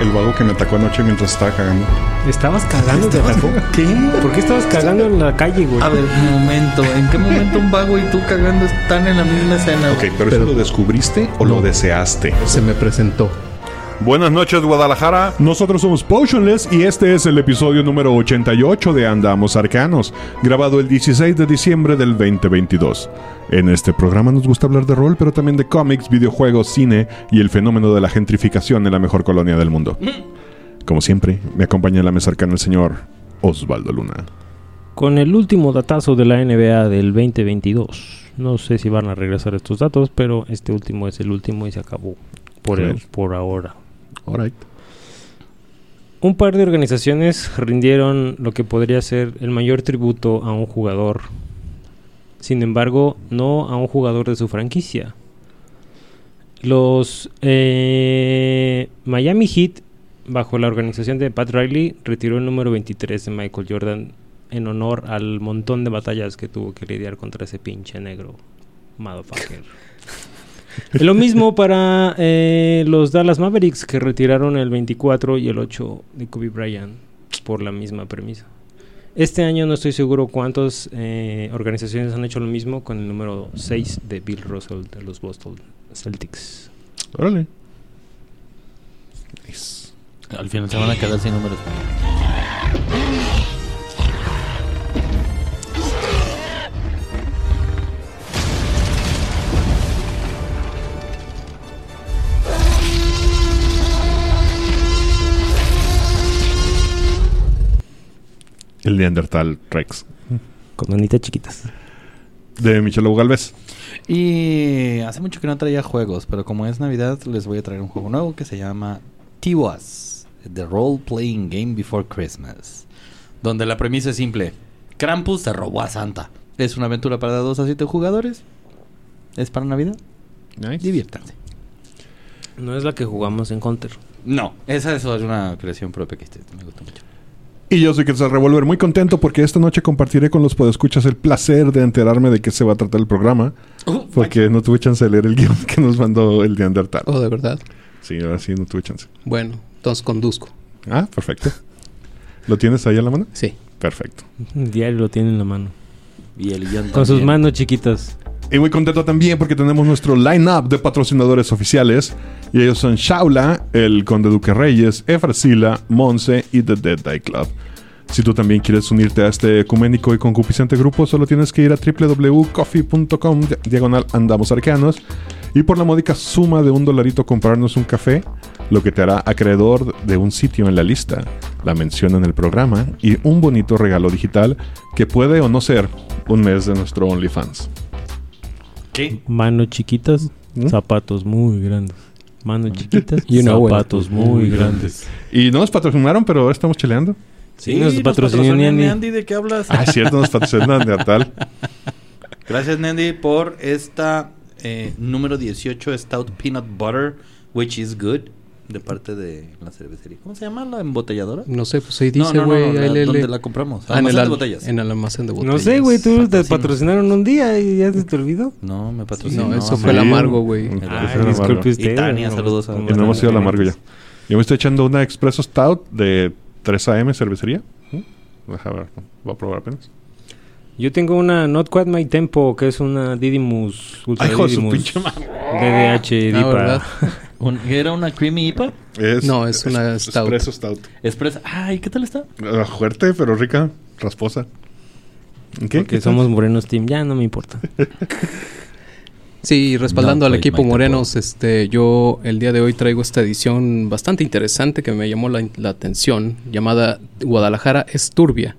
El vago que me atacó anoche mientras estaba cagando. ¿Estabas cagando? ¿Te atacó? ¿Qué? ¿Por qué estabas cagando en la calle, güey? A ver, un momento. ¿En qué momento un vago y tú cagando están en la misma escena? Ok, pero, ¿eso lo descubriste o lo deseaste? Se me presentó. Buenas noches, Guadalajara. Nosotros somos Potionless y este es el episodio número 88 de Andamos Arcanos, grabado el 16 de diciembre del 2022. En este programa nos gusta hablar de rol, pero también de cómics, videojuegos, cine y el fenómeno de la gentrificación en la mejor colonia del mundo. Como siempre, me acompaña en la mesa arcana el señor Osvaldo Luna. Con el último datazo de la NBA del 2022. No sé si van a regresar estos datos, pero este último es el último y se acabó por, el- por ahora. Alright. Un par de organizaciones rindieron lo que podría ser el mayor tributo a un jugador. Sin embargo, no a un jugador de su franquicia. Los eh, Miami Heat, bajo la organización de Pat Riley, retiró el número 23 de Michael Jordan en honor al montón de batallas que tuvo que lidiar contra ese pinche negro. Motherfucker. Lo mismo para eh, los Dallas Mavericks que retiraron el 24 y el 8 de Kobe Bryant por la misma premisa. Este año no estoy seguro cuántas eh, organizaciones han hecho lo mismo con el número 6 de Bill Russell de los Boston Celtics. Órale. Al final se van a quedar sin números. El Neandertal Rex. Con manitas chiquitas. De Michelo Galvez. Y hace mucho que no traía juegos, pero como es Navidad, les voy a traer un juego nuevo que se llama Tiwas, The Role Playing Game Before Christmas. Donde la premisa es simple: Krampus se robó a Santa. Es una aventura para 2 a 7 jugadores. Es para Navidad. Nice. Diviértanse. No es la que jugamos en Counter. No, esa es una creación propia que este- me gusta mucho. Y yo soy Quetzal Revolver, muy contento porque esta noche compartiré con los podescuchas el placer de enterarme de qué se va a tratar el programa. Porque no tuve chance de leer el guion que nos mandó el Neandertal. Oh, de verdad. Sí, ahora sí no tuve chance. Bueno, entonces conduzco. Ah, perfecto. ¿Lo tienes ahí a la mano? Sí. Perfecto. Diario lo tiene en la mano. Y el guion Con sus manos chiquitas. Y muy contento también porque tenemos nuestro line-up de patrocinadores oficiales. Y ellos son Shaula, el Conde Duque Reyes, Efrasila, Monse y The Dead Die Club. Si tú también quieres unirte a este ecuménico y concupiscente grupo, solo tienes que ir a www.coffee.com di- diagonal andamos arcanos y por la módica suma de un dolarito comprarnos un café, lo que te hará acreedor de un sitio en la lista, la mención en el programa y un bonito regalo digital que puede o no ser un mes de nuestro OnlyFans. ¿Qué? Manos chiquitas, ¿Mm? zapatos muy grandes. Manos chiquitas Y buena. zapatos muy grandes. Y no nos patrocinaron, pero ahora estamos cheleando. Sí, nos patrocinó Niandi. ¿De qué hablas? Ah, es cierto, nos patrocinó Neandertal. Gracias, Nandy, por esta eh, número 18 Stout Peanut Butter, which is good, de parte de la cervecería. ¿Cómo se llama la embotelladora? No sé, pues ahí No, dice, no, no, güey, no, la- ALL. ¿dónde la compramos? Ah, en el, Almacén de al- botellas. en el almacén de botellas. No sé, güey, tú te Patrocina. patrocinaron un día y ya se te olvidó. No, me patrocinó. No, eso fue el amargo, güey. Disculpe usted. Y Tania, no, saludos a- no hemos ido al amargo ya. Yo me estoy echando una Expresso Stout de 3 AM cervecería. ¿Mm? Deja ver, voy a probar apenas. Yo tengo una Not Quite My Tempo, que es una Didymus Ultra Ay, hijo de su Didymus pinche. DDH DIPA. ¿Era una creamy IPA? Es, No, es una es- stout. Expresso Stout. Express. Ay, ¿qué tal está? Ah, fuerte, pero rica, rasposa. ¿Qué? Porque ¿Qué somos morenos team, ya no me importa. Sí, respaldando No, al equipo Morenos, este, yo el día de hoy traigo esta edición bastante interesante que me llamó la, la atención, llamada Guadalajara es turbia.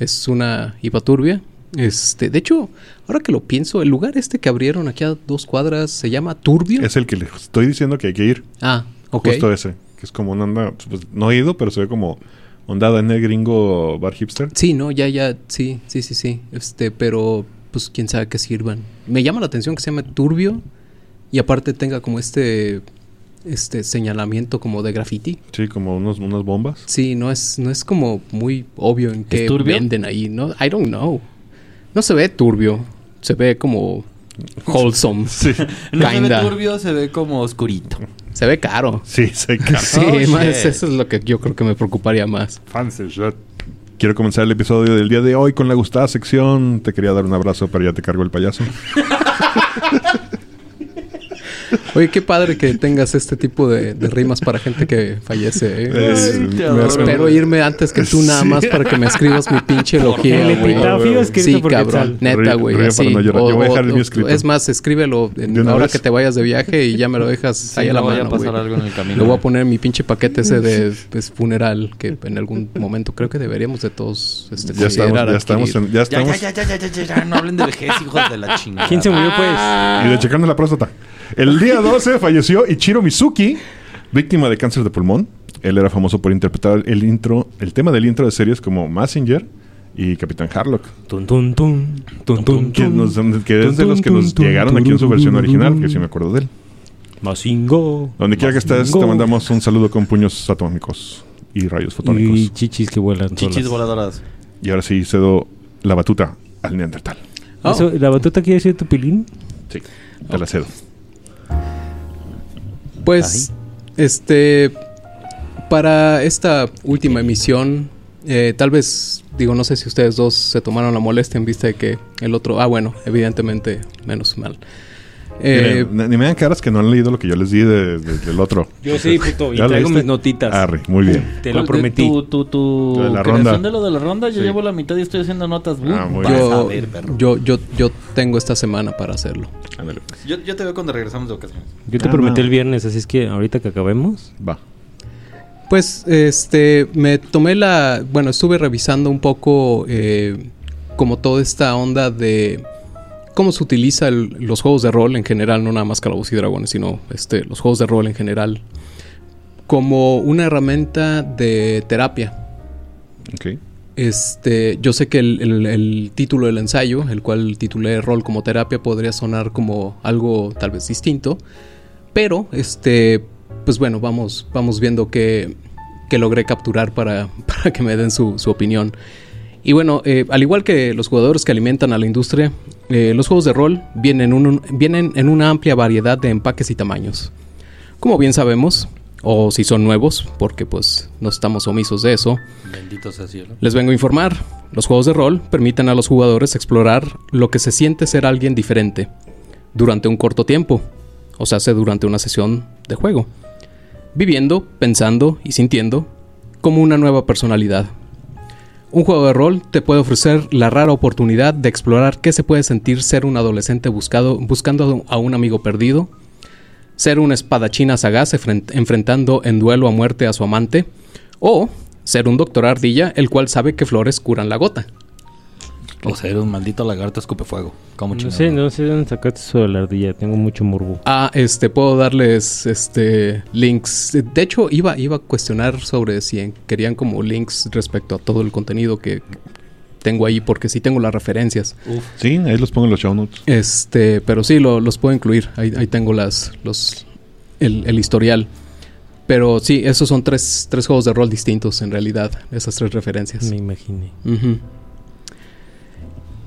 Es una IPA turbia. Este, de hecho, ahora que lo pienso, el lugar este que abrieron aquí a dos cuadras se llama Turbio. Es el que le estoy diciendo que hay que ir. Ah, ok. Justo ese. que es como una onda, pues, no he ido, pero se ve como ondada en el gringo bar hipster. Sí, no, ya, ya, sí, sí, sí, sí. Este, pero pues quién sabe qué sirvan. Me llama la atención que se llame turbio y aparte tenga como este este señalamiento como de graffiti. Sí, como unos, unas bombas. Sí, no es no es como muy obvio en qué turbio? venden ahí, ¿no? I don't know. No se ve turbio, se ve como wholesome. Sí, No se ve turbio, se ve como oscurito. Se ve caro. sí, se ca- Sí, Oh, más, eso es lo que yo creo que me preocuparía más. Fancy shit. Quiero comenzar el episodio del día de hoy con la gustada sección. Te quería dar un abrazo, pero ya te cargo el payaso. Oye, qué padre que tengas este tipo de, de rimas para gente que fallece. ¿eh? Es- Ay, me- adoro. Espero irme antes que tú nada Sí. más para que me escribas mi pinche elogio, El epitafio escrito Sí, por cabrón. Neta, güey. no. Yo voy a dejar el mío escrito. Es más, escríbelo en- ¿De una ahora vez? que te vayas de viaje y ya me lo dejas ahí a la no vaya mano, a pasar algo en el camino. Lo voy a poner en mi pinche paquete ese de pues, funeral que en algún momento creo que deberíamos de todos este, Ya estamos, considerar ya estamos, en- ya Ya, estamos. ya, ya, ya, ya, ya, ya, no hablen de vejez, hijos de la chingada. ¿Quién se murió, pues? Y de checando la próstata. El día 12 falleció Ichiro Mizuki, víctima de cáncer de pulmón. Él era famoso por interpretar el intro, el tema del intro de series como Massinger y Capitán Harlock. Tun, tun, tun, tun, tun, Que, tun. nos- que es de los que nos llegaron aquí en su versión original, que sí me acuerdo de él. Mazingo. Donde quiera que estés, te mandamos un saludo con puños atómicos y rayos fotónicos. Y chichis que vuelan Chichis voladoras. Y ahora sí cedo la batuta al Neandertal. Oh. Eso, ¿La batuta quiere decir tu pilín? Sí, te la cedo. Pues, este, para esta última emisión, eh, tal vez, digo, no sé si ustedes dos se tomaron la molestia en vista de que el otro, ah, bueno, evidentemente, menos mal. Eh, Miren, ni me dan caras que no han leído lo que yo les di de- de- del otro. Yo sí, puto. Y ¿Ya traigo leíste? mis notitas. Arre, muy bien. Te lo ¿Cuál de prometí. Tu, tu, tu de la creación ronda. de lo de la ronda, yo Sí. llevo la mitad y estoy haciendo notas. Ah, muy vas bien. a yo, ver, perro. yo, yo, yo tengo esta semana para hacerlo. Ándale, pues. Yo, yo te veo cuando regresamos de vacaciones. Yo te Ah, prometí no. el viernes, así es que ahorita que acabemos. Va. Pues, este, me tomé la, bueno, estuve revisando un poco eh, como toda esta onda de cómo se utiliza el- los juegos de rol en general, no nada más Calabozos y Dragones, sino este, los juegos de rol en general, como una herramienta de terapia. Ok. Este, yo sé que el, el- el título del ensayo, el cual titulé Rol como terapia, podría sonar como algo tal vez distinto, pero este, pues bueno, vamos, vamos viendo qué, qué logré capturar para, para que me den su, su opinión. Y bueno, eh, al igual que los jugadores que alimentan a la industria, eh, los juegos de rol vienen, un- vienen en una amplia variedad de empaques y tamaños. Como bien sabemos, o si son nuevos, porque pues no estamos omisos de eso, Bendito sea cielo. les vengo a informar. Los juegos de rol permiten a los jugadores explorar lo que se siente ser alguien diferente durante un corto tiempo, o sea, hace durante una sesión de juego, viviendo, pensando y sintiendo como una nueva personalidad. Un juego de rol te puede ofrecer la rara oportunidad de explorar qué se puede sentir ser un adolescente buscado, buscando a un amigo perdido, ser una espadachina sagaz enfren- enfrentando en duelo a muerte a su amante, o ser un doctor ardilla el cual sabe que flores curan la gota. O ser un maldito lagarto escupe fuego. ¿Cómo No sé, no sé dónde sacaste eso de la ardilla. Tengo mucho morbo. Ah, este, puedo darles este links. De hecho, iba, iba a cuestionar sobre si querían como links respecto a todo el contenido que tengo ahí, porque sí tengo las referencias. Uf. Sí, ahí los pongo en los show notes. Este, pero sí, lo- los puedo incluir. Ahí, ahí tengo las, los, el, el historial. Pero sí, esos son tres, tres juegos de rol distintos en realidad, esas tres referencias. Me imaginé. Ujú.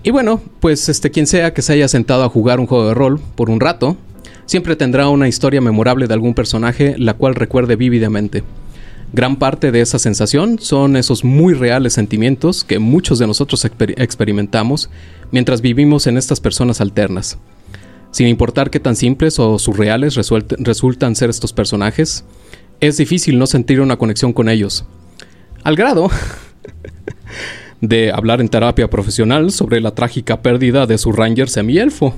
Y bueno, pues este quien sea que se haya sentado a jugar un juego de rol por un rato, siempre tendrá una historia memorable de algún personaje la cual recuerde vívidamente. Gran parte de esa sensación son esos muy reales sentimientos que muchos de nosotros exper- experimentamos mientras vivimos en estas personas alternas. Sin importar qué tan simples o surreales resultan ser estos personajes, es difícil no sentir una conexión con ellos. Al grado de hablar en terapia profesional sobre la trágica pérdida de su ranger semielfo.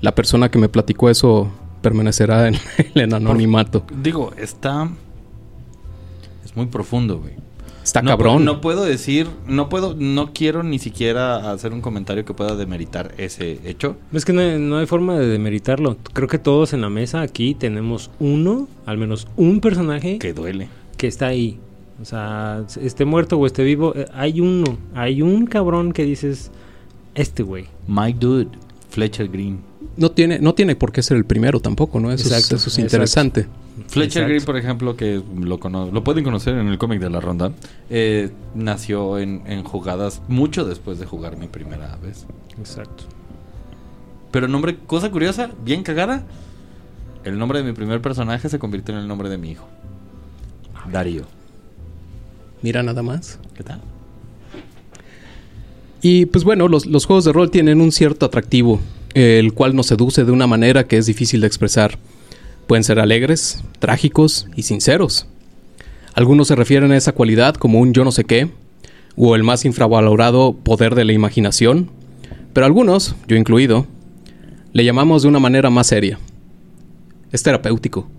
La persona que me platicó eso permanecerá en, en anonimato. Digo, está. Es muy profundo, güey. Está no, cabrón. No puedo decir, no puedo, no quiero ni siquiera hacer un comentario que pueda demeritar ese hecho. Es que no hay, no hay forma de demeritarlo. Creo que todos en la mesa aquí tenemos uno, al menos un personaje Que duele. que está ahí. O sea, esté muerto o esté vivo, eh, hay uno, hay un cabrón que dices, este güey. My dude, Fletcher Green. No tiene, no tiene por qué ser el primero tampoco, ¿no? Eso, es, Exacto, eso es exacto. interesante. Fletcher Exacto. Green, por ejemplo, que lo, cono- lo pueden conocer en el cómic de la ronda, eh, nació en, en jugadas mucho después de jugar mi primera vez. Exacto. Pero nombre, cosa curiosa, bien cagada, el nombre de mi primer personaje se convirtió en el nombre de mi hijo. Darío. Mira nada más. ¿Qué tal? Y pues bueno, los, los juegos de rol tienen un cierto atractivo, el cual nos seduce de una manera que es difícil de expresar. Pueden ser alegres, trágicos y sinceros. Algunos se refieren a esa cualidad como un yo no sé qué, o el más infravalorado poder de la imaginación, pero algunos, yo incluido, le llamamos de una manera más seria. Es terapéutico.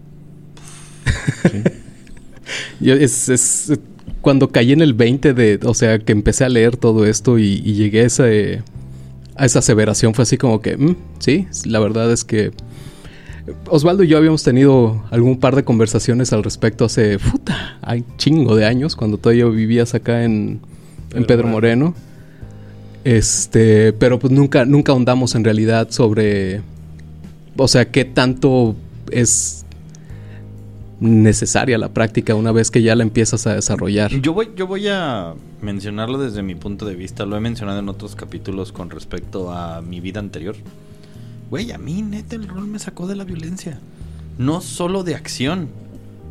Es- cuando caí en el 20 de, o sea, que empecé a leer todo esto y, y llegué a esa, a esa aseveración, fue así como que, "Mm, sí, la verdad es que Osvaldo y yo habíamos tenido algún par de conversaciones al respecto hace, puta, hay chingo de años, cuando todavía vivías acá en, en Pedro Moreno. Este, pero pues nunca, nunca ahondamos en realidad sobre, o sea, qué tanto es necesaria la práctica una vez que ya la empiezas a desarrollar. Yo voy, yo voy a mencionarlo desde mi punto de vista. Lo he mencionado en otros capítulos con respecto a mi vida anterior. Güey, a mí neta el rol me sacó de la violencia. No solo de acción,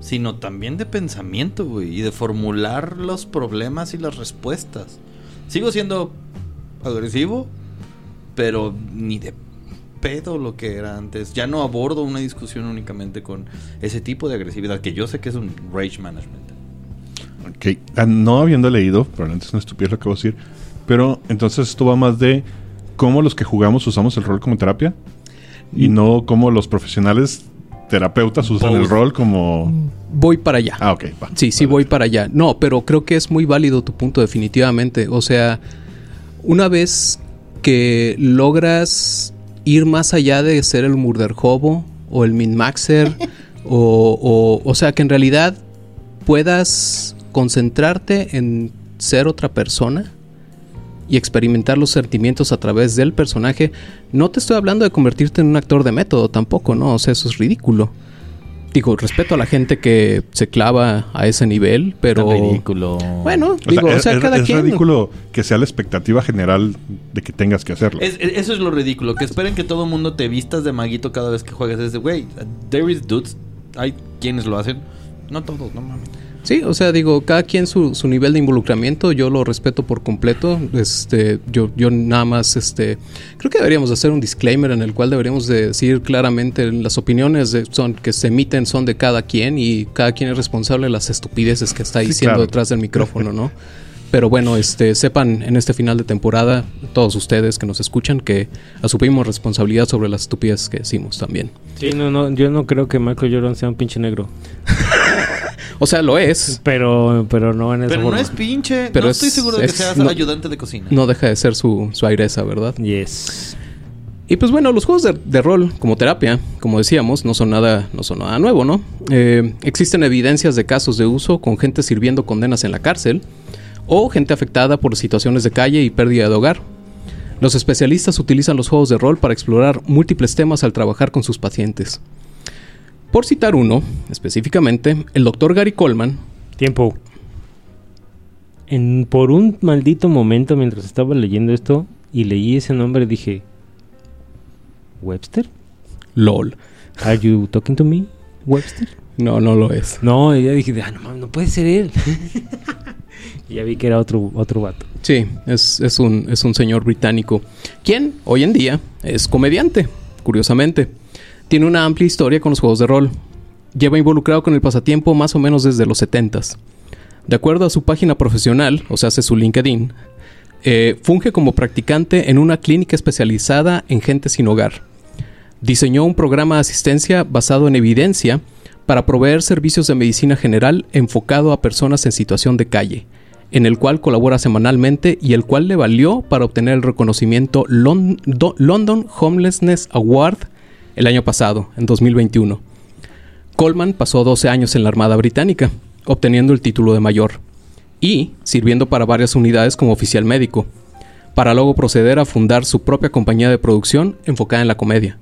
sino también de pensamiento, güey. Y de formular los problemas y las respuestas. Sigo siendo agresivo, pero ni de pedo lo que era antes. Ya no abordo una discusión únicamente con ese tipo de agresividad, que yo sé que es un rage management. Ok, ah, no habiendo leído, probablemente es una estupidez lo que voy a decir, pero entonces esto va más de cómo los que jugamos usamos el rol como terapia y no cómo los profesionales terapeutas usan el rol como... Voy para allá. Ah, ok, va. Sí, sí, Vale. voy para allá. No, pero creo que es muy válido tu punto definitivamente. O sea, una vez que logras ir más allá de ser el murder hobo o el min-maxer, o, o, o sea, que en realidad puedas concentrarte en ser otra persona y experimentar los sentimientos a través del personaje. No te estoy hablando de convertirte en un actor de método tampoco, ¿no? O sea, eso es ridículo. Digo, respeto a la gente que se clava a ese nivel, pero... Tan ridículo. Bueno, O sea, digo, es, o sea, es- cada es quien... ridículo que sea la expectativa general de que tengas que hacerlo. Es- es- eso es lo ridículo. Que esperen que todo el mundo te vistas de maguito cada vez que juegas. Es de, güey, there is dudes. Hay quienes lo hacen. No todos, no mames. Sí, o sea, digo, cada quien su, su nivel de involucramiento, yo lo respeto por completo. Este, yo, yo nada más, este, creo que deberíamos de hacer un disclaimer en el cual deberíamos de decir claramente las opiniones de- son que se emiten son de cada quien y cada quien es responsable de las estupideces que está Sí, diciendo claro. detrás del micrófono, ¿no? Pero bueno, este, sepan en este final de temporada, todos ustedes que nos escuchan, que asumimos responsabilidad sobre las estupideces que decimos también. Sí, no, no, yo no creo que Michael Jordan sea un pinche negro. O sea, lo es. Pero, pero no en esa Pero no forma. es pinche. Pero no es- estoy seguro de que es- seas no- ayudante de cocina. No deja de ser su, su aireza, ¿verdad? Yes. Y pues bueno, los juegos de, de rol como terapia, como decíamos, no son nada, no son nada nuevo, ¿no? Eh, existen evidencias de casos de uso con gente sirviendo condenas en la cárcel o gente afectada por situaciones de calle y pérdida de hogar. Los especialistas utilizan los juegos de rol para explorar múltiples temas al trabajar con sus pacientes. Por citar uno, específicamente, el doctor Gary Coleman, Tiempo. En, por un maldito momento mientras estaba leyendo esto y leí ese nombre dije, ¿Webster? LOL. ¿Are you talking to me, Webster? No, no lo es. No, ya dije, ah, no mames, no puede ser él. ya vi que era otro, otro vato. Sí, es, es un, es un señor británico, quien hoy en día es comediante, curiosamente. Tiene una amplia historia con los juegos de rol. Lleva involucrado con el pasatiempo más o menos desde los 70s. De acuerdo a su página profesional, o sea, hace su LinkedIn, eh, funge como practicante en una clínica especializada en gente sin hogar. Diseñó un programa de asistencia basado en evidencia para proveer servicios de medicina general enfocado a personas en situación de calle, en el cual colabora semanalmente y el cual le valió para obtener el reconocimiento Lon- Do- London Homelessness Award el año pasado, en 2021. Coleman pasó 12 años en la Armada Británica, obteniendo el título de mayor y sirviendo para varias unidades como oficial médico, para luego proceder a fundar su propia compañía de producción enfocada en la comedia.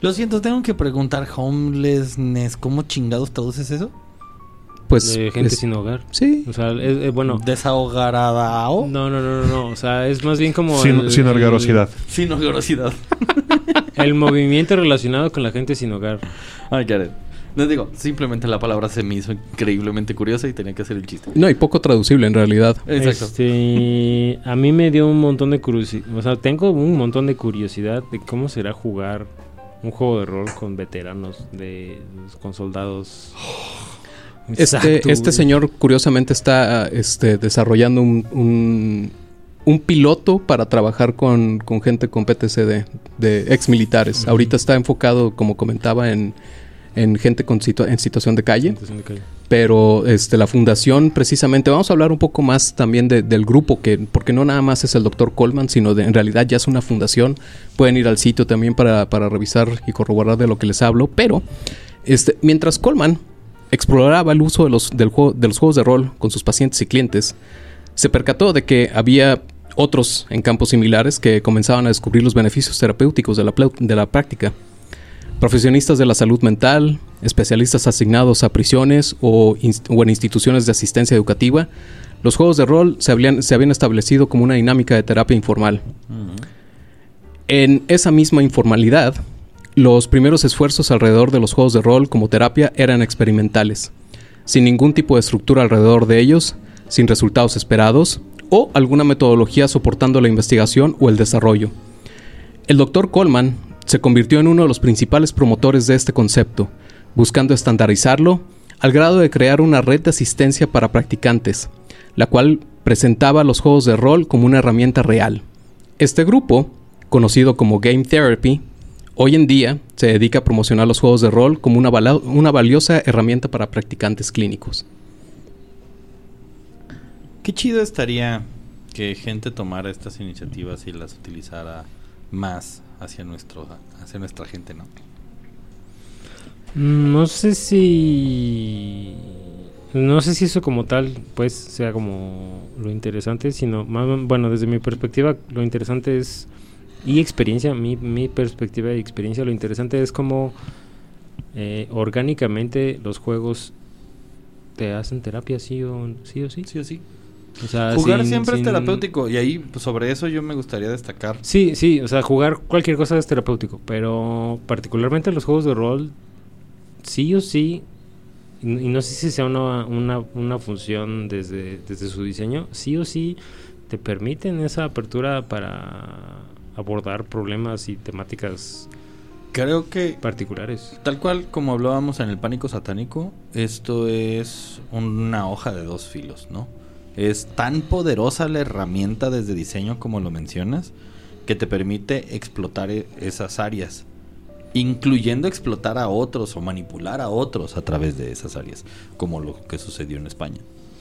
Lo siento, tengo que preguntar, homelessness, ¿cómo chingados traduces eso? Pues de gente es- sin hogar. Sí, O sea, es, es- bueno. Desahogaradao. No, no, no, no, no. O sea, es más bien como. Sin, el- sin orgarosidad. Sin ogorosidad. El, el movimiento relacionado con la gente sin hogar. Ay, get it. No digo, simplemente la palabra se me hizo increíblemente curiosa y tenía que hacer el chiste. no, y poco traducible en realidad. Exacto. Este, a mí me dio un montón de curiosidad. O sea, tengo un montón de curiosidad de cómo será jugar un juego de rol con veteranos, de, con soldados. Este, Exacto, este güey. señor curiosamente está este, desarrollando un, un, un piloto para trabajar con, con gente con PTC de, ex militares. Ahorita está enfocado, como comentaba, en, en gente con situa- en situación de calle. Situación de calle. Pero este, la fundación, precisamente, vamos a hablar un poco más también de- del grupo, que, porque no nada más es el doctor Coleman, sino de, en realidad ya es una fundación. Pueden ir al sitio también para, para revisar y corroborar de lo que les hablo. Pero este, mientras Coleman exploraba el uso de los, del juego- de los juegos de rol con sus pacientes y clientes, se percató de que había otros en campos similares que comenzaban a descubrir los beneficios terapéuticos de la, plau- de la práctica profesionistas de la salud mental, especialistas asignados a prisiones o, en instituciones de asistencia educativa, los juegos de rol se habían, se habían establecido como una dinámica de terapia informal. En esa misma informalidad, los primeros esfuerzos alrededor de los juegos de rol como terapia eran experimentales, sin ningún tipo de estructura alrededor de ellos, sin resultados esperados o alguna metodología soportando la investigación o el desarrollo. El Dr. Coleman se convirtió en uno de los principales promotores de este concepto, buscando estandarizarlo al grado de crear una red de asistencia para practicantes, la cual presentaba los juegos de rol como una herramienta real. Este grupo, conocido como Game Therapy, hoy en día se dedica a promocionar los juegos de rol como una, valiosa herramienta para practicantes clínicos. Qué chido estaría que gente tomara estas iniciativas y las utilizara más hacia nuestro hacia nuestra gente, ¿no? Mm, No sé si. No sé si eso como tal, pues, sea como lo interesante, sino más, bueno, desde mi perspectiva, lo interesante es. Y experiencia, mi, mi perspectiva y experiencia, lo interesante es como eh, orgánicamente los juegos te hacen terapia, sí o sí. O sí. Sí o sí. O sea, Jugar sin- siempre es terapéutico y ahí pues, sobre eso yo me gustaría destacar. Sí, sí, o sea, jugar cualquier cosa es terapéutico, pero particularmente los juegos de rol, sí o sí, y, y no sé si sea una, una, una función desde, desde su diseño, sí o sí te permiten esa apertura para abordar problemas y temáticas Creo que particulares. tal cual como hablábamos en el pánico satánico, esto es una hoja de dos filos, ¿no? Es tan poderosa la herramienta desde diseño como lo mencionas, que te permite explotar e- esas áreas, incluyendo explotar a otros o manipular a otros a través de esas áreas, como lo que sucedió en España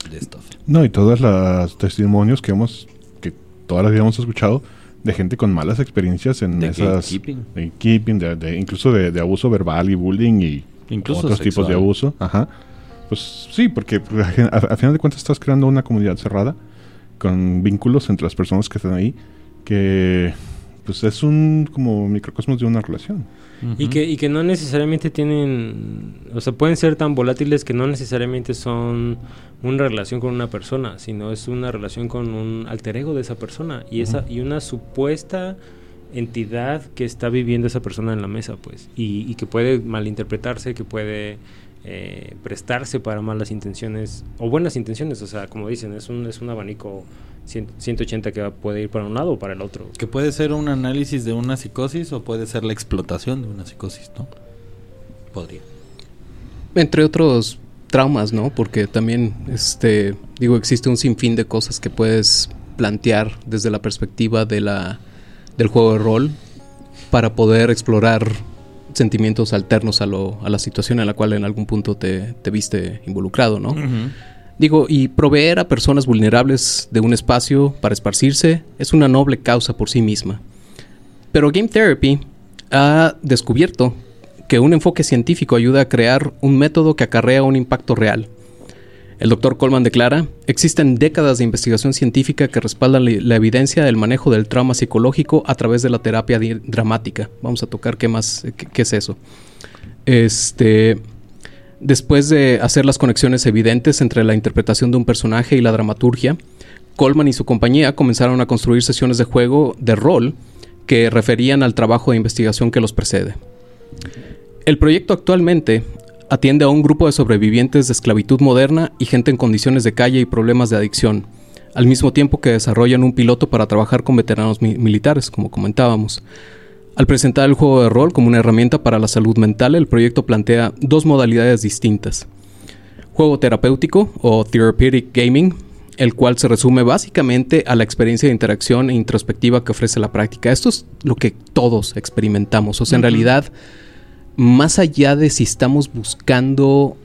de. No, y todas las testimonios que hemos, que todas las habíamos escuchado de gente con malas experiencias en De esas gatekeeping. de gatekeeping, de, de- incluso de, abuso verbal y bullying y Incluso otros tipos de abuso. Ajá. Pues sí, porque a- a final de cuentas estás creando una comunidad cerrada con vínculos entre las personas que están ahí que pues es un como microcosmos de una relación. Y que, y que no necesariamente tienen, o sea, pueden ser tan volátiles que no necesariamente son una relación con una persona, sino es una relación con un alter ego de esa persona. Y esa y una supuesta entidad que está viviendo esa persona en la mesa, pues, y, y que puede malinterpretarse, que puede eh, prestarse para malas intenciones o buenas intenciones, o sea, como dicen, es un es un abanico cien- 180 que va- puede ir para un lado o para el otro. Que puede ser un análisis de una psicosis o puede ser la explotación de una psicosis, ¿no? Podría. Entre otros traumas, ¿no? Porque también, este, digo, existe un sinfín de cosas que puedes plantear desde la perspectiva de la, del juego de rol para poder explorar sentimientos alternos a, lo, a la situación en la cual en algún punto te, te viste involucrado, ¿no? Digo, y proveer a personas vulnerables de un espacio para esparcirse es una noble causa por sí misma. Pero Game Therapy ha descubierto que un enfoque científico ayuda a crear un método que acarrea un impacto real. El doctor Coleman declara, existen décadas de investigación científica que respaldan la, evidencia del manejo del trauma psicológico a través de la terapia dramática. Vamos a tocar qué más, qué, qué es eso. Este, después de hacer las conexiones evidentes entre la interpretación de un personaje y la dramaturgia, Coleman y su compañía comenzaron a construir sesiones de juego de rol que referían al trabajo de investigación que los precede. El proyecto actualmente atiende a un grupo de sobrevivientes de esclavitud moderna y gente en condiciones de calle y problemas de adicción, al mismo tiempo que desarrollan un piloto para trabajar con veteranos mi- militares, como comentábamos. Al presentar el juego de rol como una herramienta para la salud mental, el proyecto plantea dos modalidades distintas. Juego terapéutico o therapeutic gaming, el cual se resume básicamente a la experiencia de interacción e introspectiva que ofrece la práctica. Esto es lo que todos experimentamos. O sea, en realidad, más allá de si estamos buscando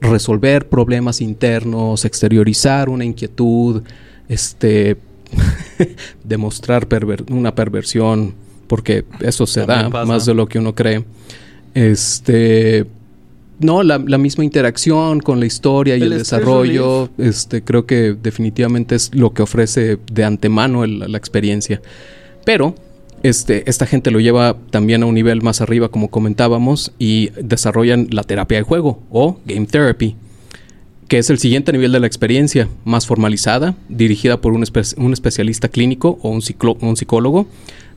resolver problemas internos, exteriorizar una inquietud, este demostrar perver- una perversión, porque eso se También da pasa. más de lo que uno cree. Este no, la, la misma interacción con la historia y El desarrollo, este, creo que definitivamente es lo que ofrece de antemano el- la experiencia. Pero este, esta gente lo lleva también a un nivel más arriba, como comentábamos, y desarrollan la terapia de juego o game therapy, que es el siguiente nivel de la experiencia, más formalizada, dirigida por un, un especialista clínico o un psicólogo,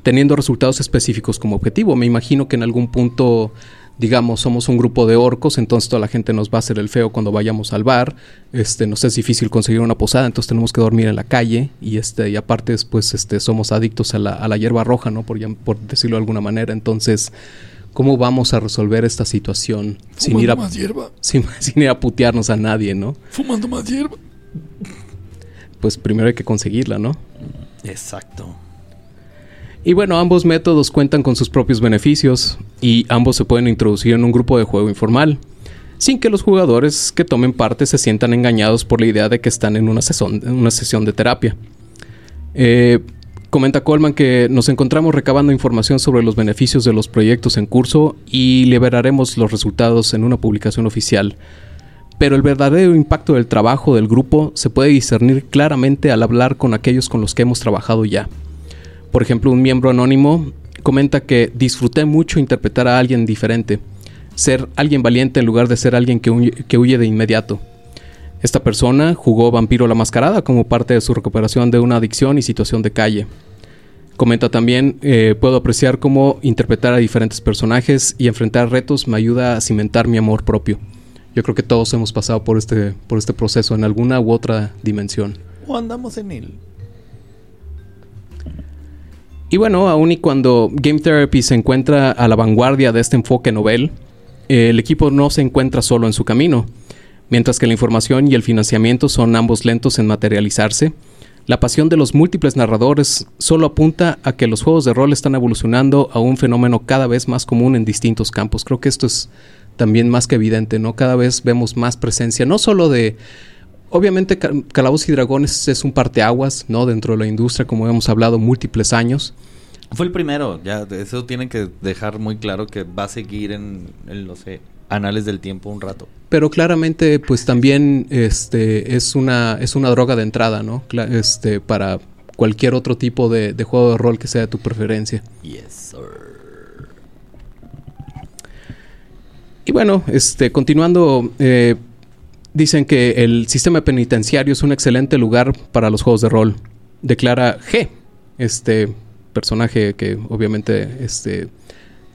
teniendo resultados específicos como objetivo. Me imagino que en algún punto, digamos, somos un grupo de orcos, entonces toda la gente nos va a hacer el feo cuando vayamos al bar. Este, nos es difícil conseguir una posada, entonces tenemos que dormir en la calle. Y este, y aparte, después, este, somos adictos a la, a la hierba roja, ¿no? Por, por decirlo de alguna manera. Entonces, ¿cómo vamos a resolver esta situación sin ir, a, más hierba, sin, sin ir a putearnos a nadie, ¿no? fumando más hierba. Pues primero hay que conseguirla, ¿no? Exacto. Y bueno, ambos métodos cuentan con sus propios beneficios y ambos se pueden introducir en un grupo de juego informal, sin que los jugadores que tomen parte se sientan engañados por la idea de que están en una, sesión- en una sesión de terapia. Eh, comenta Coleman que nos encontramos recabando información sobre los beneficios de los proyectos en curso y liberaremos los resultados en una publicación oficial. Pero el verdadero impacto del trabajo del grupo se puede discernir claramente al hablar con aquellos con los que hemos trabajado ya. Por ejemplo, un miembro anónimo comenta que disfruté mucho interpretar a alguien diferente, ser alguien valiente en lugar de ser alguien que huye, que huye de inmediato. Esta persona jugó Vampiro la Mascarada como parte de su recuperación de una adicción y situación de calle. Comenta también, eh, puedo apreciar cómo interpretar a diferentes personajes y enfrentar retos me ayuda a cimentar mi amor propio. Yo creo que todos hemos pasado por este, por este proceso en alguna u otra dimensión. O andamos en él. Y bueno, aun y cuando Game Therapy se encuentra a la vanguardia de este enfoque novel, el equipo no se encuentra solo en su camino. Mientras que la información y el financiamiento son ambos lentos en materializarse, la pasión de los múltiples narradores solo apunta a que los juegos de rol están evolucionando a un fenómeno cada vez más común en distintos campos. Creo que esto es también más que evidente, ¿no? Cada vez vemos más presencia, no solo de... Obviamente Ca- Calabozos y Dragones es un parteaguas, ¿no? Dentro de la industria, como hemos hablado múltiples años. Fue el primero, ya, eso tienen que dejar muy claro que va a seguir en, en no sé, anales del tiempo un rato. Pero claramente, pues también este, es, una, es una droga de entrada, ¿no? Este, para cualquier otro tipo de, de juego de rol que sea de tu preferencia. Yes, sir. Y bueno, este, continuando, eh, dicen que el sistema penitenciario es un excelente lugar para los juegos de rol. Declara G, este personaje que obviamente este,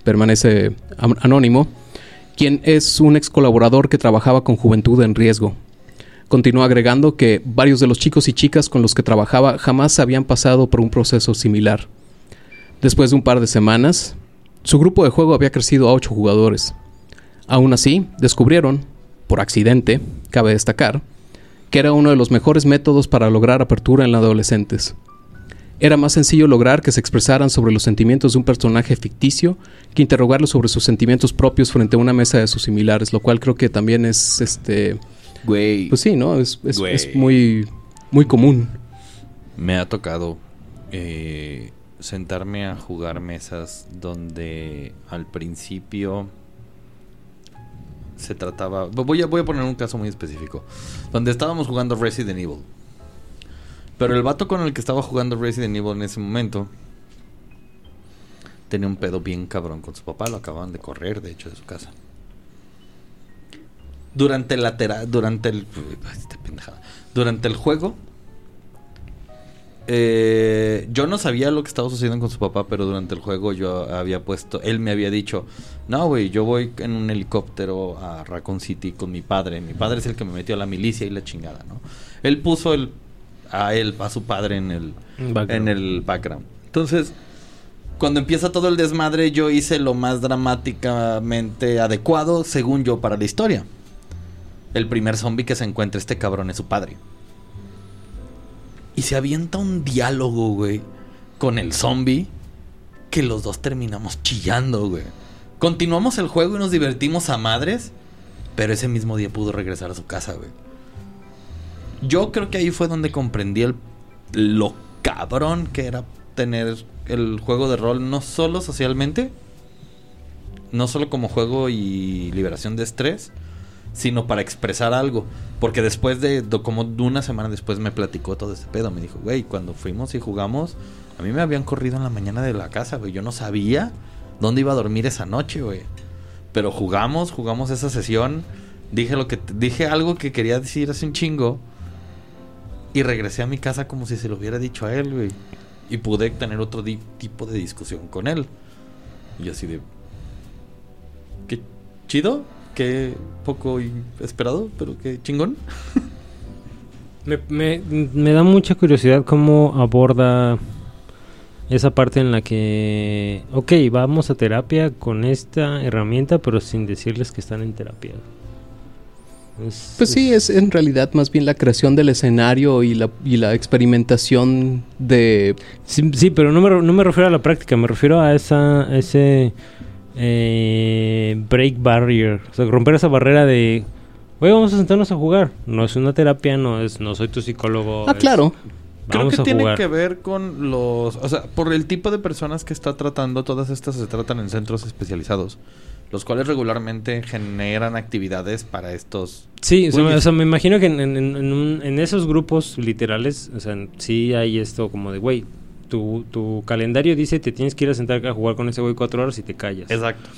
permanece anónimo, quien es un ex colaborador que trabajaba con Juventud en Riesgo. Continúa agregando que varios de los chicos y chicas con los que trabajaba jamás habían pasado por un proceso similar. Después de un par de semanas, su grupo de juego había crecido a ocho jugadores. Aún así, descubrieron, por accidente, cabe destacar, que era uno de los mejores métodos para lograr apertura en adolescentes. Era más sencillo lograr que se expresaran sobre los sentimientos de un personaje ficticio que interrogarlos sobre sus sentimientos propios frente a una mesa de sus similares, lo cual creo que también es este Güey. Pues sí, ¿no? Es, es- Güey. es muy, muy común. Me ha tocado eh, sentarme a jugar mesas donde al principio se trataba... Voy a, voy a poner un caso muy específico. Donde estábamos jugando Resident Evil. Pero el vato con el que estaba jugando Resident Evil en ese momento tenía un pedo bien cabrón con su papá. Lo acababan de correr, de hecho, de su casa. Durante la durante el pendejada. durante el juego eh, yo no sabía lo que estaba sucediendo con su papá, pero durante el juego yo había puesto, él me había dicho, no, güey, yo voy en un helicóptero a Raccoon City con mi padre. Mi padre es el que me metió a la milicia y la chingada, ¿no? Él puso el, a él, a su padre en el, Background. en el background. Entonces, cuando empieza todo el desmadre, yo hice lo más dramáticamente adecuado, según yo, para la historia. El primer zombie que se encuentra este cabrón es su padre. Y se avienta un diálogo, güey, con el zombie, que los dos terminamos chillando, güey. Continuamos el juego y nos divertimos a madres, pero ese mismo día pudo regresar a su casa, güey. Yo creo que ahí fue donde comprendí el, lo cabrón que era tener el juego de rol, no solo socialmente, no solo como juego y liberación de estrés, sino para expresar algo. Porque después de, como una semana después me platicó todo ese pedo. Me dijo, güey, cuando fuimos y jugamos, a mí me habían corrido en la mañana de la casa, güey. Yo no sabía dónde iba a dormir esa noche, güey. Pero jugamos, jugamos esa sesión. Dije lo que dije algo que quería decir hace un chingo. Y regresé a mi casa como si se lo hubiera dicho a él, güey. Y pude tener otro tipo de discusión con él. Y así de... Qué chido, qué poco esperado, pero qué chingón. Me, me- me da mucha curiosidad cómo aborda esa parte en la que, ok, vamos a terapia con esta herramienta, pero sin decirles que están en terapia. Es- Pues sí, es en realidad más bien la creación del escenario y la, y la experimentación de... Sí, sí, pero no me, no me refiero a la práctica, me refiero a esa a ese eh, break barrier, o sea, romper esa barrera de, oye, vamos a sentarnos a jugar. No es una terapia, no es, no soy tu psicólogo. Ah, es, claro. Creo que tiene jugar. que ver con los... O sea, por el tipo de personas que está tratando, todas estas se tratan en centros especializados. Los cuales regularmente generan actividades para estos... Sí, o sea, Güeyes. o sea, me imagino que en, en- en un- en esos grupos literales, o sea, sí hay esto como de, güey, tu, tu calendario dice te tienes que ir a sentar a jugar con ese güey cuatro horas y te callas. Exacto.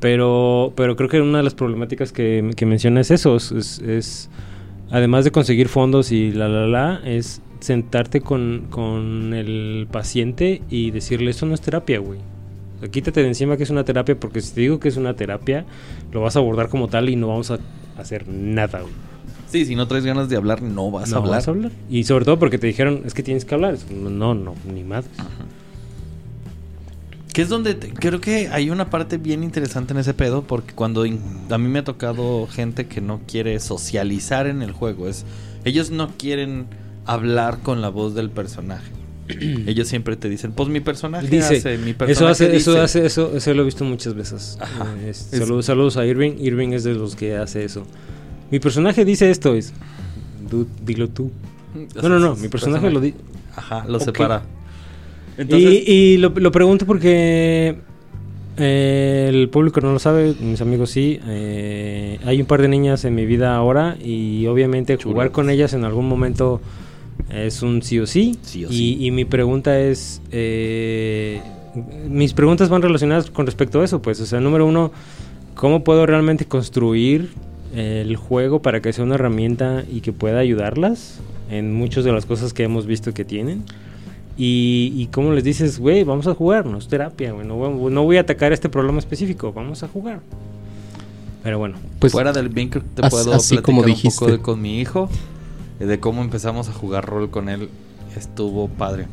Pero, pero creo que una de las problemáticas que, que menciona es eso, es, es- es, además de conseguir fondos y la, la, la, es sentarte con, con el paciente y decirle, eso no es terapia, güey. O sea, quítate de encima que es una terapia, porque si te digo que es una terapia, lo vas a abordar como tal y no vamos a hacer nada, güey. Sí, si no traes ganas de hablar, no vas No a hablar. vas a hablar. Y sobre todo porque te dijeron, es que tienes que hablar. No, no, ni más. Que es donde te- creo que hay una parte bien interesante en ese pedo, porque cuando in- a mí me ha tocado gente que no quiere socializar en el juego, es ellos no quieren hablar con la voz del personaje. ellos siempre te dicen, pues mi personaje Dice, hace, mi personaje eso hace, eso dice". hace, eso, eso lo he visto muchas veces. Ajá. Eh, es- Es- saludos, saludos a Irving. Irving es de los que hace eso. Mi personaje dice esto, es. Dilo tú. O No, no, no. Mi personaje lo dice. Ajá, lo separa. Entonces, Y, y lo, lo pregunto porque eh, el público no lo sabe, mis amigos sí. eh, hay un par de niñas en mi vida ahora y obviamente jugar con ellas en algún momento es un sí o sí. Sí o y, sí. y mi pregunta es, eh, mis preguntas van relacionadas con respecto a eso, pues, o sea, número uno, ¿cómo puedo realmente construir el juego para que sea una herramienta y que pueda ayudarlas en muchas de las cosas que hemos visto que tienen? Y, y cómo les dices, güey, vamos a jugar, no es terapia, güey, no, voy- no voy a atacar este problema específico, vamos a jugar. Pero bueno, Pues fuera del Binker te as- puedo así platicar como un dijiste. poco de con mi hijo, eh, de cómo empezamos a jugar rol con él. Estuvo padre.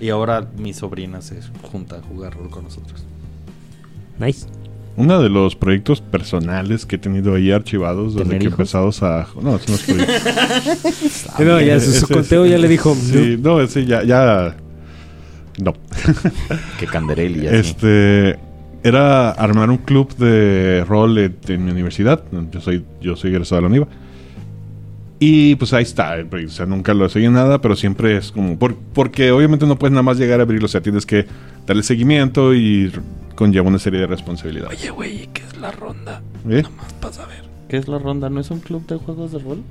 Y ahora mi sobrina se junta a jugar rol con nosotros. nice. Uno de los proyectos personales que he tenido ahí archivados desde ¿Tener que hijos? empezamos a... No, eso no es proyecto. No, ya su, su Ese- conteo ya le dijo, Sí, no, ese ya... ya... No. Que Canderel y Este era armar un club de rol en, en mi universidad. Yo soy yo soy egresado de la UNIVA. Y pues ahí está. O sea, nunca lo seguí nada, pero siempre es como. por- porque obviamente no puedes nada más llegar a abrirlo. O sea, tienes que darle seguimiento y conlleva una serie de responsabilidades. Oye, güey, ¿qué es la ronda? ¿Eh? Más para saber. ¿Qué es la ronda? ¿No es un club de juegos de rol?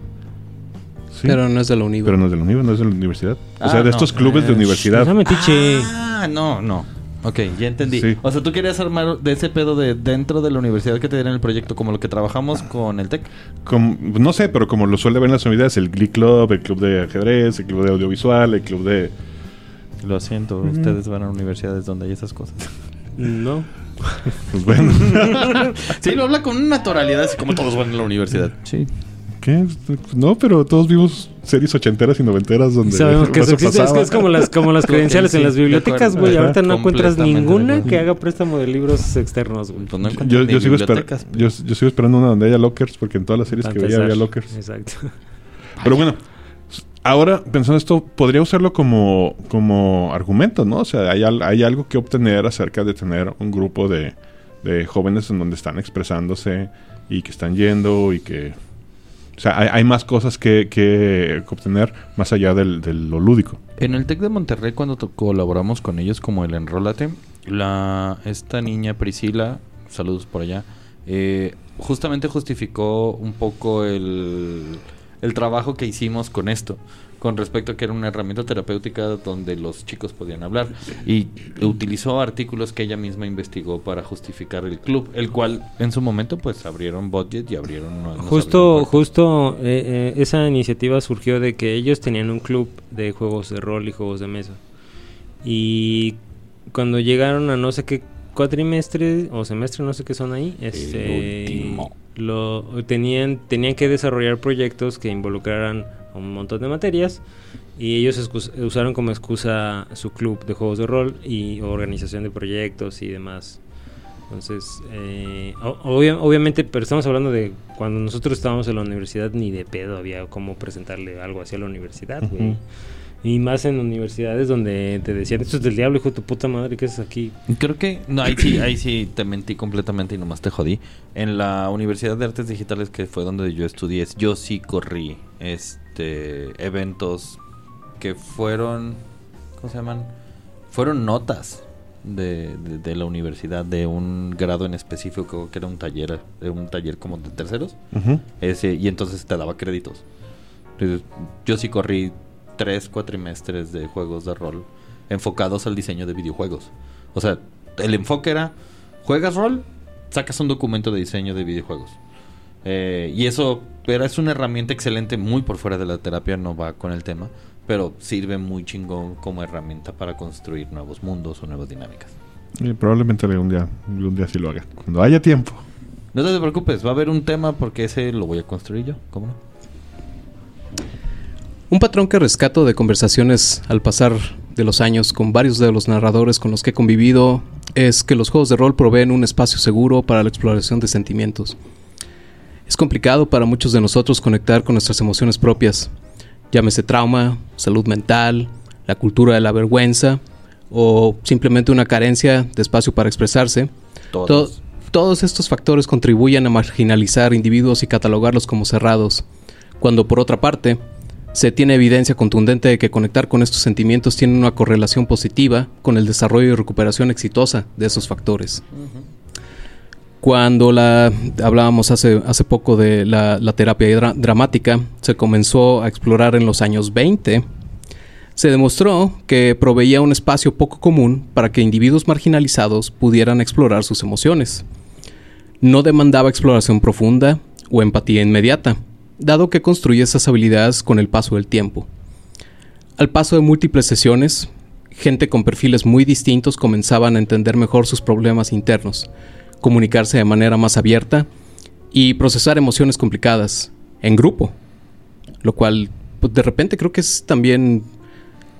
Sí, Pero no es de la Univo. pero no es de la UNIVA, no es de la universidad. o Ah, sea, de no. estos clubes de Eh, universidad. Déjame tiche. Ah, no, no. Ok, ya entendí. Sí. O sea, tú querías armar de ese pedo de dentro de la universidad que te dieran el proyecto, como lo que trabajamos con el TEC. No sé, pero como lo suele ver en las unidades, el Glee Club, el club de ajedrez, el club de audiovisual, el club de... Lo siento, ustedes van a universidades donde hay esas cosas. No. Pues bueno. sí, lo habla con una naturalidad, así como todos van a la universidad. Sí. ¿Qué? No, pero todos vimos series ochenteras y noventeras donde... Sabemos que eso existe. Es que es como las, como las credenciales sí, en las bibliotecas, güey. Ahorita no encuentras ninguna que haga préstamo de libros externos, güey. Pues no Yo, sigo esper- bibliotecas. yo, yo sigo esperando una donde haya lockers, porque en todas las series que veía había lockers. Exacto. Pero bueno, ahora pensando esto, podría usarlo como, como argumento, ¿no? O sea, hay, hay algo que obtener acerca de tener un grupo de, de jóvenes en donde están expresándose y que están yendo y que... O sea, hay, más cosas que, que obtener más allá del, de lo lúdico. En el TEC de Monterrey, cuando colaboramos con ellos como el Enrólate, la, esta niña Priscila, saludos por allá, eh, justamente justificó un poco el, el trabajo que hicimos con esto, con respecto a que era una herramienta terapéutica donde los chicos podían hablar. Y utilizó artículos que ella misma investigó para justificar el club, el cual en su momento pues abrieron budget y abrieron... Justo, abrieron justo eh, eh, esa iniciativa surgió de que ellos tenían un club de juegos de rol y juegos de mesa. Y cuando llegaron a no sé qué cuatrimestre o semestre, no sé qué son ahí, este, último. Lo tenían tenían que desarrollar proyectos que involucraran un montón de materias y ellos usaron como excusa su club de juegos de rol y organización de proyectos y demás. Entonces, eh, obviamente, pero estamos hablando de cuando nosotros estábamos en la universidad, ni de pedo había cómo presentarle algo así a la universidad, güey. Y más en universidades donde te decían, esto es del diablo, hijo de tu puta madre, ¿qué es aquí? Creo que no, ahí sí, ahí sí te mentí completamente y nomás te jodí. En la Universidad de Artes Digitales, que fue donde yo estudié, yo sí corrí este eventos que fueron, ¿cómo se llaman? Fueron notas de, de- de la universidad de un grado en específico que era un taller, eh, un taller como de terceros. Ese, y entonces te daba créditos. Entonces, yo sí corrí tres cuatrimestres de juegos de rol enfocados al diseño de videojuegos. O sea, el enfoque era, juegas rol, sacas un documento de diseño de videojuegos. Eh, y eso pero es una herramienta excelente, muy por fuera de la terapia, no va con el tema, pero sirve muy chingón como herramienta para construir nuevos mundos o nuevas dinámicas. Y probablemente algún día, algún día sí lo haga. Cuando haya tiempo. No te preocupes, va a haber un tema porque ese lo voy a construir yo, ¿cómo no? Un patrón que rescato de conversaciones al pasar de los años con varios de los narradores con los que he convivido es que los juegos de rol proveen un espacio seguro para la exploración de sentimientos. Es complicado para muchos de nosotros conectar con nuestras emociones propias, llámese trauma, salud mental, la cultura de la vergüenza o simplemente una carencia de espacio para expresarse. To- Todos. todos estos factores contribuyen a marginalizar individuos y catalogarlos como cerrados, cuando por otra parte se tiene evidencia contundente de que conectar con estos sentimientos tiene una correlación positiva con el desarrollo y recuperación exitosa de esos factores. Cuando la hablábamos hace, hace poco de la, terapia dra- dramática, se comenzó a explorar en los años 20 se demostró que proveía un espacio poco común para que individuos marginalizados pudieran explorar sus emociones. No demandaba exploración profunda o empatía inmediata, dado que construye esas habilidades con el paso del tiempo. Al paso de múltiples sesiones, gente con perfiles muy distintos comenzaban a entender mejor sus problemas internos, comunicarse de manera más abierta y procesar emociones complicadas en grupo, lo cual pues, de repente creo que es también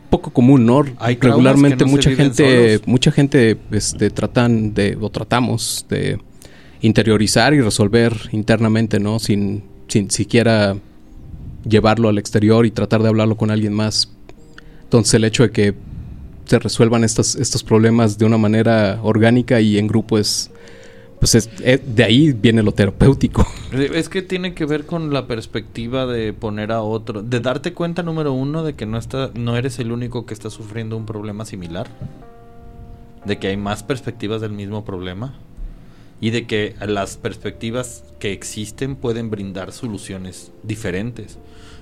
poco común, ¿no? Hay Regularmente no mucha gente, mucha gente este, tratan de, o tratamos de interiorizar y resolver internamente, ¿no? Sin, sin siquiera llevarlo al exterior y tratar de hablarlo con alguien más. Entonces el hecho de que se resuelvan estos, estos problemas de una manera orgánica y en grupo es pues es- eh, de ahí viene lo terapéutico. Es que tiene que ver con la perspectiva de poner a otro, de darte cuenta número uno de que no está, no eres el único que está sufriendo un problema similar, de que hay más perspectivas del mismo problema y de que las perspectivas que existen pueden brindar soluciones diferentes.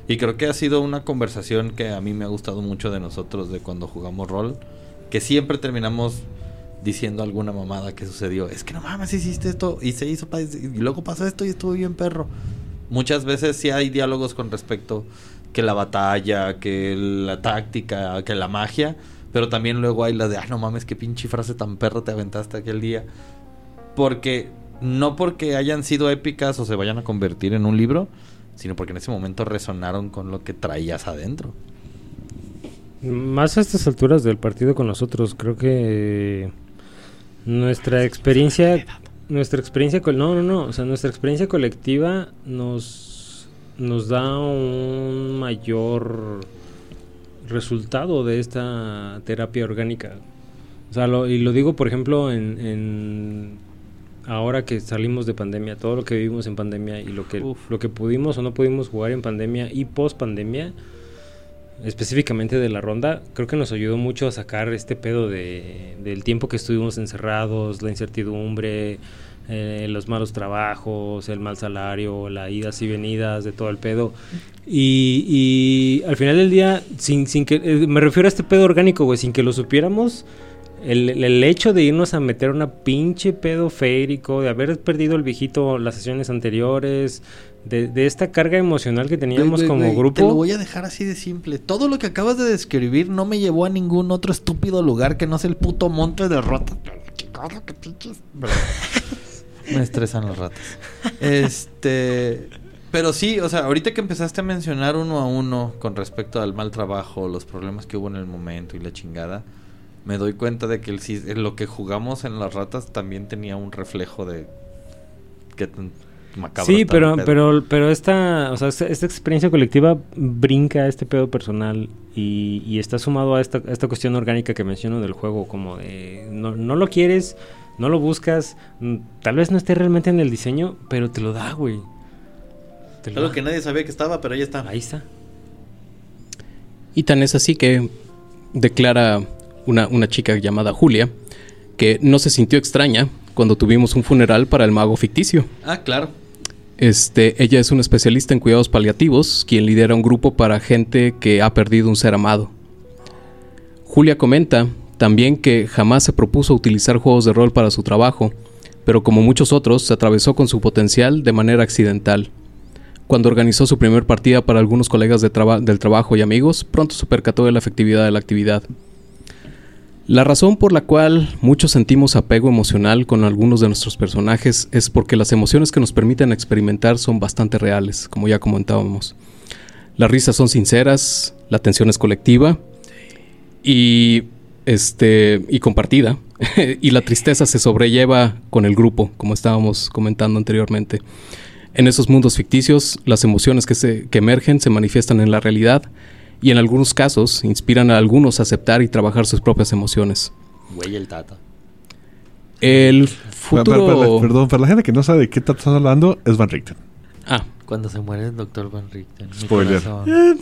Y creo que ha sido una conversación que a mí me ha gustado mucho de nosotros de cuando jugamos rol, que siempre terminamos diciendo alguna mamada que sucedió. Es que no mames, hiciste esto y se hizo y luego pasó esto y estuvo bien perro. Muchas veces sí hay diálogos con respecto que la batalla, que la táctica, que la magia, pero también luego hay la de, ah, no mames, qué pinche frase tan perro te aventaste aquel día. Porque no porque hayan sido épicas o se vayan a convertir en un libro, sino porque en ese momento resonaron con lo que traías adentro. Más a estas alturas del partido con nosotros, creo que nuestra experiencia, nuestra experiencia, no, no, no, o sea, nuestra experiencia colectiva nos, nos da un mayor resultado de esta terapia orgánica. O sea, lo- y lo digo, por ejemplo, en ahora que salimos de pandemia, todo lo que vivimos en pandemia y lo que, Uf. lo que pudimos o no pudimos jugar en pandemia y post pandemia, específicamente de la ronda, creo que nos ayudó mucho a sacar este pedo de, del tiempo que estuvimos encerrados, la incertidumbre, eh, los malos trabajos, el mal salario, las idas y venidas de todo el pedo. Y, y al final del día, sin, sin que, eh, me refiero a este pedo orgánico, güey, sin que lo supiéramos, el, hecho de irnos a meter una pinche pedo férico, de haber perdido el viejito las sesiones anteriores, de, de esta carga emocional que teníamos como grupo. Te lo voy a dejar así de simple. Todo lo que acabas de describir no me llevó a ningún otro estúpido lugar que no sea el puto monte de pinches. me estresan las ratas. Este. Pero sí, o sea, ahorita que empezaste a mencionar uno a uno con respecto al mal trabajo, los problemas que hubo en el momento y la chingada, me doy cuenta de que el, sis- lo que jugamos en las ratas también tenía un reflejo de qué tan macabro Sí, pero, pedo. pero, pero esta, o sea, esta, esta experiencia colectiva brinca a este pedo personal y, y está sumado a esta, a esta cuestión orgánica que menciono del juego, como de no, no lo quieres, no lo buscas, mm, tal vez no esté realmente en el diseño, pero te lo da, güey. Te lo Algo da. que nadie sabía que estaba, pero ahí está. Ahí está. Y tan es así que declara una, una chica llamada Julia que no se sintió extraña cuando tuvimos un funeral para el mago ficticio. Ah, claro. Este, ella es una especialista en cuidados paliativos, quien lidera un grupo para gente que ha perdido un ser amado. Julia comenta también que jamás se propuso utilizar juegos de rol para su trabajo, pero como muchos otros, se atravesó con su potencial de manera accidental. Cuando organizó su primer partida para algunos colegas de traba- del trabajo y amigos, pronto se percató de la efectividad de la actividad. La razón por la cual muchos sentimos apego emocional con algunos de nuestros personajes es porque las emociones que nos permiten experimentar son bastante reales, como ya comentábamos. Las risas son sinceras, la tensión es colectiva y este y compartida y la tristeza se sobrelleva con el grupo, como estábamos comentando anteriormente. En esos mundos ficticios, las emociones que, se, que emergen se manifiestan en la realidad y en algunos casos inspiran a algunos a aceptar y trabajar sus propias emociones. Güey, el tata. El Para- para- futuro... para- perdón, para la gente que no sabe de qué estás hablando, es Van Richten. Ah, Cuando se muere el doctor Van Richten. Spoiler. corazón.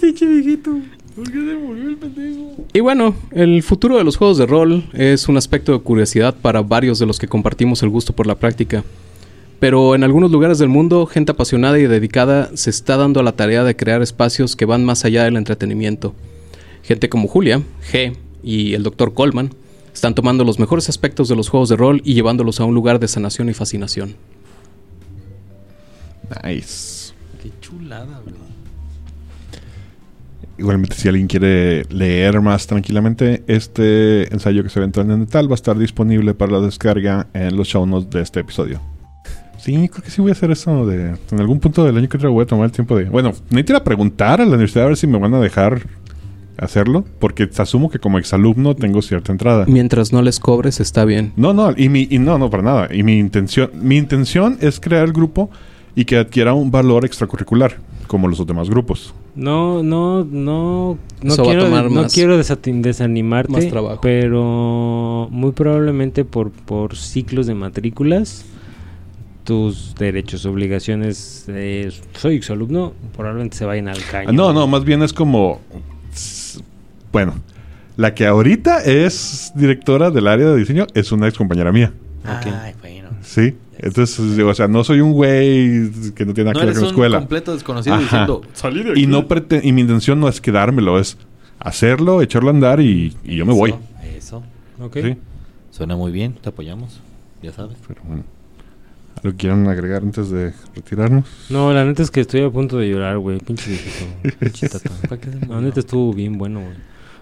Y bueno, el futuro de los juegos de rol es un aspecto de curiosidad para varios de los que compartimos el gusto por la práctica. Pero en algunos lugares del mundo, gente apasionada y dedicada se está dando a la tarea de crear espacios que van más allá del entretenimiento. Gente como Julia, G y el Dr. Coleman están tomando los mejores aspectos de los juegos de rol y llevándolos a un lugar de sanación y fascinación. Nice. Qué chulada, güey. Igualmente, si alguien quiere leer más tranquilamente, este ensayo que se aventó en el Netal va a estar disponible para la descarga en los show notes de este episodio. Sí, creo que sí voy a hacer eso de... En algún punto del año que otro voy a tomar el tiempo de... Bueno, necesito ir a preguntar a la universidad a ver si me van a dejar hacerlo, porque asumo que como exalumno tengo cierta entrada. Mientras no les cobres, está bien. No, no, y mi, y no, no, para nada. Y mi intención, mi intención es crear el grupo y que adquiera un valor extracurricular, como los demás grupos. No, no, no, no Eso va a quiero, tomar no más- quiero desanimarte, más trabajo. pero muy probablemente por, por ciclos de matrículas tus derechos, obligaciones, eh, soy exalumno, probablemente se vayan al caño. No, no, más bien es como. Bueno, la que ahorita es directora del área de diseño es una ex compañera mía. Ay, bueno. Sí. Entonces, digo, o sea, no soy un güey que no tiene nada No que ver con la un escuela. completo desconocido Ajá. diciendo, salí de aquí. Y, no y mi intención no es quedármelo, es hacerlo, echarlo a andar y, y yo me voy. Eso. Ok. Sí. Suena muy bien, te apoyamos. Ya sabes. Pero bueno. ¿Algo quieren agregar antes de retirarnos? No, la neta es que estoy a punto de llorar, güey. Pinche viejito. Pinche tata. ¿Para qué se La neta estuvo bien bueno, güey.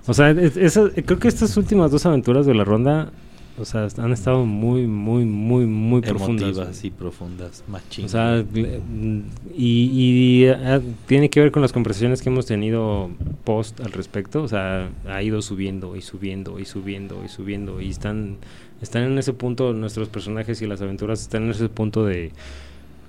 O sea, es- creo que estas últimas dos aventuras de la ronda, o sea, han estado muy, muy, muy, muy profundas. Emotivas güey. y profundas. Más O sea, mm, y, y, eh, tiene que ver con las conversaciones que hemos tenido post al respecto. O sea, ha ido subiendo y subiendo y subiendo y subiendo. Y están, están en ese punto, nuestros personajes y las aventuras están en ese punto de,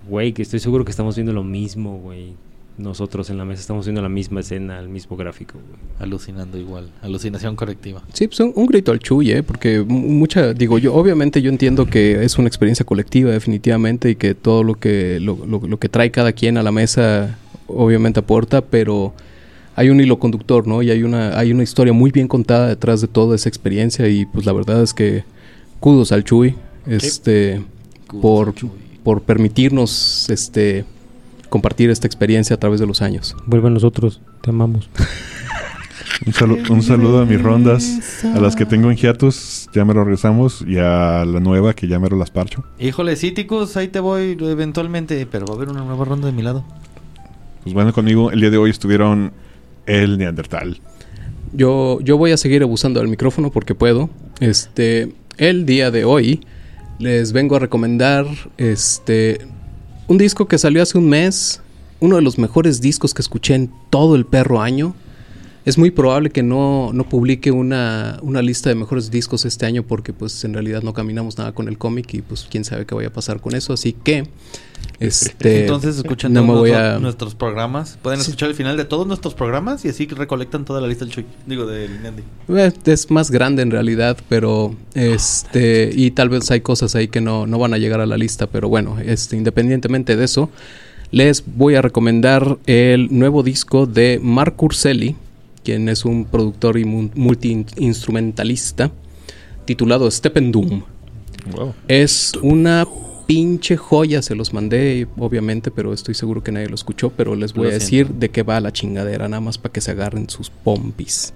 güey, que estoy seguro que estamos viendo lo mismo, güey. Nosotros en la mesa estamos viendo la misma escena, el mismo gráfico, güey. Alucinando igual. Alucinación colectiva. Sí, pues un, un grito al Chuy, ¿eh? Porque mu- mucha, digo yo, obviamente yo entiendo que es una experiencia colectiva definitivamente y que todo lo que, lo, lo- lo que trae cada quien a la mesa obviamente aporta, pero hay un hilo conductor, ¿no? Y hay una, hay una historia muy bien contada detrás de toda esa experiencia y pues la verdad es que kudos al Chuy, este, Kudos por, al Chuy. por permitirnos, este, compartir esta experiencia a través de los años. Vuelve a nosotros, te amamos. Un, salu- un saludo a mis rondas, a las que tengo en hiatus, ya me lo regresamos, y a la nueva que ya me lo las parcho. Híjole, Cíticos, ahí te voy eventualmente, pero va a haber una nueva ronda de mi lado. Pues bueno, conmigo el día de hoy estuvieron el Neandertal. Yo, yo voy a seguir abusando del micrófono porque puedo. Este, el día de hoy les vengo a recomendar este un disco que salió hace un mes, uno de los mejores discos que escuché en todo el perro año. Es muy probable que no, no publique una, una lista de mejores discos este año porque pues en realidad no caminamos nada con el cómic y pues quién sabe qué vaya a pasar con eso. Así que este Entonces escuchan no todos a nuestros programas. Pueden Sí. escuchar el final de todos nuestros programas y así recolectan toda la lista del Chuy. Digo, del Nandi. Eh, Es más grande en realidad, pero este y tal vez hay cosas ahí que no, no van a llegar a la lista, pero bueno, este independientemente de eso, les voy a recomendar el nuevo disco de Mark Urselli, quien es un productor y multi instrumentalista titulado Steppendoom. Wow. Es una pinche joya, se los mandé obviamente, pero estoy seguro que nadie lo escuchó, pero les voy Lo a decir siento. de qué va la chingadera, nada más para que se agarren sus pompis.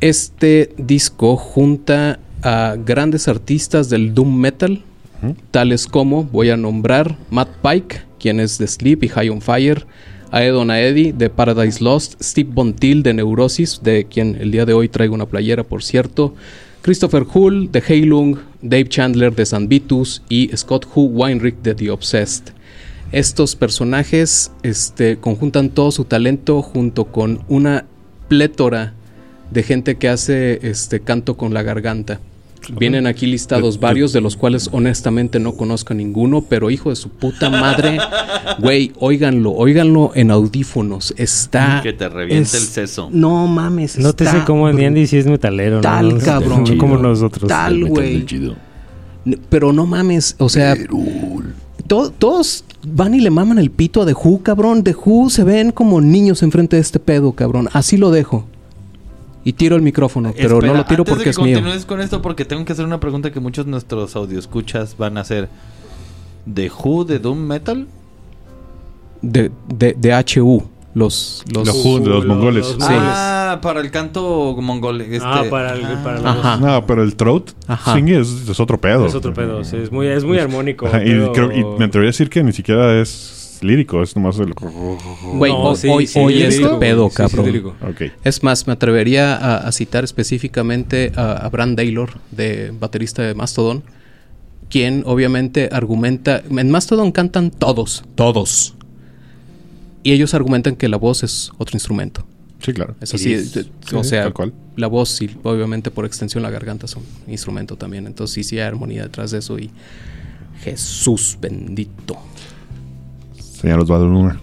Este disco junta a grandes artistas del doom metal, tales como, voy a nombrar, Matt Pike, quien es de Sleep y High on Fire, a Edon Aedi de Paradise Lost, Steve Bontil de Neurosis, de quien el día de hoy traigo una playera, por cierto, Christopher Hull de Heilung, Dave Chandler de San Vitus y Scott Hu Weinrich de The Obsessed. Estos personajes este, conjuntan todo su talento junto con una plétora de gente que hace este canto con la garganta. Vienen aquí listados varios, de los cuales honestamente no conozco ninguno, pero hijo de su puta madre, güey, óiganlo, óiganlo en audífonos. Está. Que te reviente es- el seso. No mames. No te sé cómo el Andy si es metalero, ¿no? Tal, No, cabrón. no como nosotros. Tal, güey. Pero no mames, o sea, to- todos van y le maman el pito a The Who, cabrón. The Who se ven como niños enfrente de este pedo, cabrón. Así lo dejo. Y tiro el micrófono, pero Espera, no lo tiro antes de porque que es mío. continúes con esto porque tengo que hacer una pregunta que muchos de nuestros audioscuchas van a hacer. ¿De Who de Doom Metal? De, de, de HU, los... los Los Who, de los mongoles. Sí. Ah, para el canto mongol. Este, Ah, para el- para la Ajá. No, pero el throat Ajá. sing es, es otro pedo. Es otro pedo, sí, es muy, es muy armónico. Ajá, y, creo- y me atrevería a decir que ni siquiera es lírico, es nomás el... Güey, No, sí, hoy- sí, oye es este lírico, pedo, güey, sí, sí, es cabrón. lírico. Ok. Es más, me atrevería a, a citar específicamente a, a Brand Taylor, de baterista de Mastodon, quien obviamente argumenta. En Mastodon cantan todos, todos. Y ellos argumentan que la voz es otro instrumento. Sí, claro. Es así, Iris. de- Sí, o sea, tal cual. la voz y obviamente por extensión la garganta son instrumento también. Entonces sí, sí hay armonía detrás de eso y Jesús bendito. Señor Osvaldo Luna.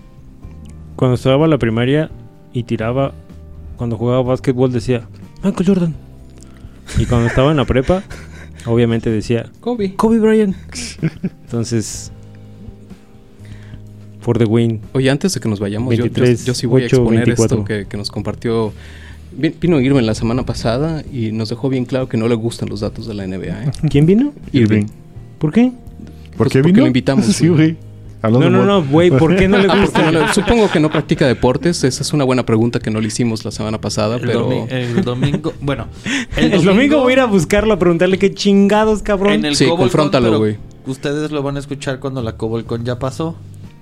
Cuando estaba en la primaria y tiraba, cuando jugaba básquetbol decía, Michael Jordan. Y cuando estaba en la prepa, obviamente decía, Kobe. Kobe Bryant. Entonces, For the win. Oye, antes de que nos vayamos, yo- yo- 23, yo, sí voy a 8, exponer 24. esto que, que nos compartió. Vi- Vino Irving la semana pasada y nos dejó bien claro que no le gustan los datos de la NBA. ¿eh? ¿Quién vino? Irving. ¿Por qué? ¿Por Pues qué porque vino? lo invitamos, Sí, güey. Hablando No, no, no, güey, ¿por qué no le porque gusta? no le- supongo que no practica deportes. Esa es una buena pregunta que no le hicimos la semana pasada, El, pero domi- el domingo, bueno, El, domingo voy a ir a buscarlo, a preguntarle qué chingados, cabrón. en el Sí, confróntalo, güey. Ustedes lo van a escuchar cuando la Cobolcon ya pasó.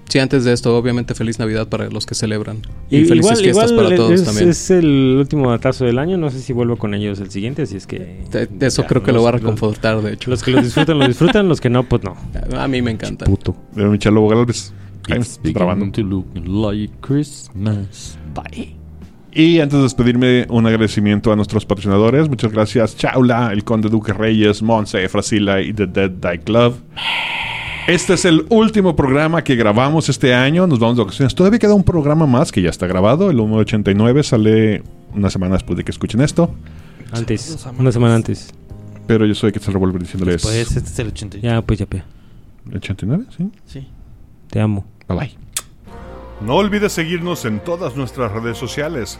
Sí, antes de esto, obviamente feliz Navidad para los que celebran Y y, felices igual, fiestas igual para todos es, también. es el último atraso del año. No sé si vuelvo con ellos el siguiente, así es que. De- de eso ya, creo que los- lo va a reconfortar, de hecho. Los que lo disfrutan, lo disfrutan. Los que no, pues no. A mí me encanta. Puto. De Michelo Galvez. Ahí It's grabando. to look like Christmas. Bye. Y antes de despedirme, un agradecimiento a nuestros patrocinadores. Muchas gracias, Chaula, el Conde Duque Reyes, Monse, Frasila y The Dead Die Club. Este es el último programa que grabamos este año. Nos vamos de vacaciones. Todavía queda un programa más que ya está grabado. El número 89 sale una semana después de que escuchen esto. Antes, una semana antes. Pero yo soy que se revuelve diciéndoles Pues este es el 80. Ya, pues ya, pe. 89, ¿sí? Sí. Te amo. Bye bye. No olvides seguirnos en todas nuestras redes sociales.